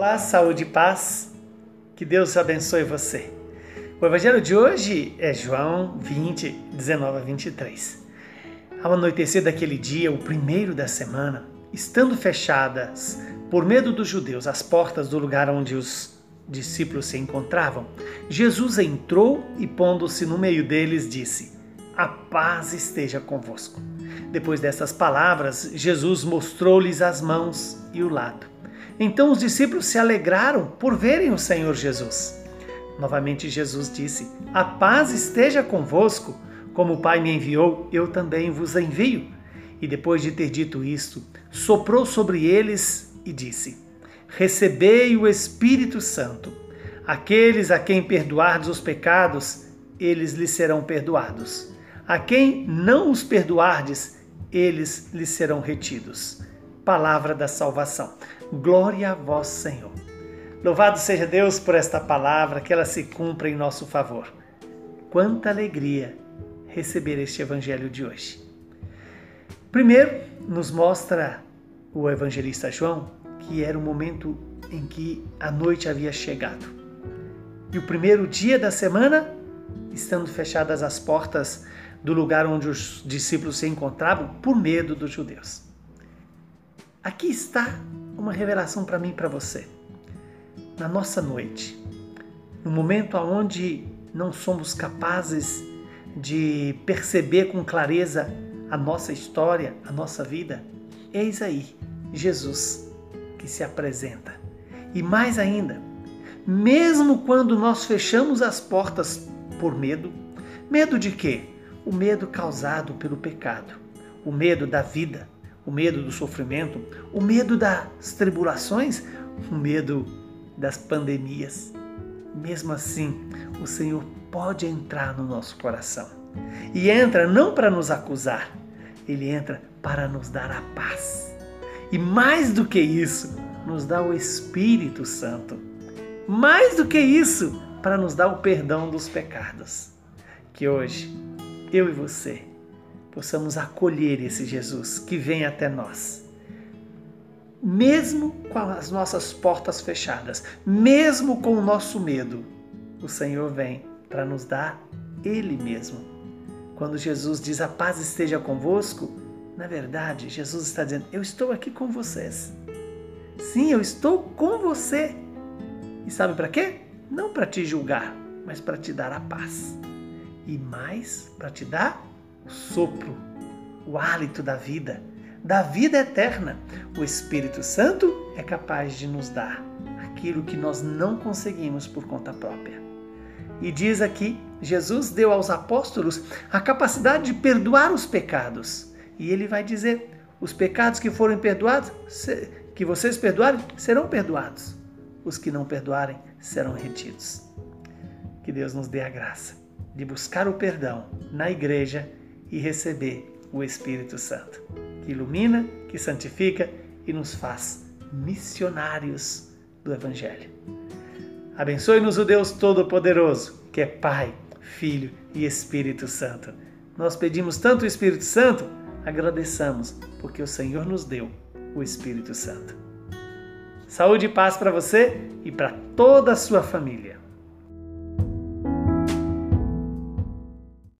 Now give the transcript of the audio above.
Olá, saúde e paz. Que Deus abençoe você. O evangelho de hoje é João 20, 19 a 23. Ao anoitecer daquele dia, o primeiro da semana, estando fechadas, por medo dos judeus, as portas do lugar onde os discípulos se encontravam, Jesus entrou e, pondo-se no meio deles, disse: A paz esteja convosco. Depois dessas palavras, Jesus mostrou-lhes as mãos e o lado. Então os discípulos se alegraram por verem o Senhor Jesus. Novamente Jesus disse: A paz esteja convosco. Como o Pai me enviou, eu também vos envio. E depois de ter dito isto, soprou sobre eles e disse: Recebei o Espírito Santo. Aqueles a quem perdoardes os pecados, eles lhes serão perdoados. A quem não os perdoardes, eles lhes serão retidos. Palavra da salvação. Glória a vós, Senhor. Louvado seja Deus por esta palavra, que ela se cumpra em nosso favor. Quanta alegria receber este evangelho de hoje. Primeiro, nos mostra o evangelista João que era o momento em que a noite havia chegado. E o primeiro dia da semana, estando fechadas as portas do lugar onde os discípulos se encontravam por medo dos judeus. Aqui está uma revelação para mim e para você. Na nossa noite, no momento onde não somos capazes de perceber com clareza a nossa história, a nossa vida, eis aí Jesus que se apresenta. E mais ainda, mesmo quando nós fechamos as portas por medo, medo de quê? O medo causado pelo pecado, o medo da vida, o medo do sofrimento, o medo das tribulações, o medo das pandemias. Mesmo assim, o Senhor pode entrar no nosso coração. E entra não para nos acusar, ele entra para nos dar a paz. E mais do que isso, nos dá o Espírito Santo. Mais do que isso, para nos dar o perdão dos pecados. Que hoje, eu e você, possamos acolher esse Jesus que vem até nós. Mesmo com as nossas portas fechadas, mesmo com o nosso medo, o Senhor vem para nos dar Ele mesmo. Quando Jesus diz a paz esteja convosco, na verdade, Jesus está dizendo: Eu estou aqui com vocês. Sim, eu estou com você. E sabe para quê? Não para te julgar, mas para te dar a paz. E mais, para te dar sopro, o hálito da vida, da vida eterna. O Espírito Santo é capaz de nos dar aquilo que nós não conseguimos por conta própria. E diz aqui: Jesus deu aos apóstolos a capacidade de perdoar os pecados. E ele vai dizer: os pecados que forem perdoados, que vocês perdoarem, serão perdoados. Os que não perdoarem serão retidos. Que Deus nos dê a graça de buscar o perdão na igreja e receber o Espírito Santo, que ilumina, que santifica e nos faz missionários do Evangelho. Abençoe-nos o Deus Todo-Poderoso, que é Pai, Filho e Espírito Santo. Nós pedimos tanto o Espírito Santo, agradeçamos, porque o Senhor nos deu o Espírito Santo. Saúde e paz para você e para toda a sua família.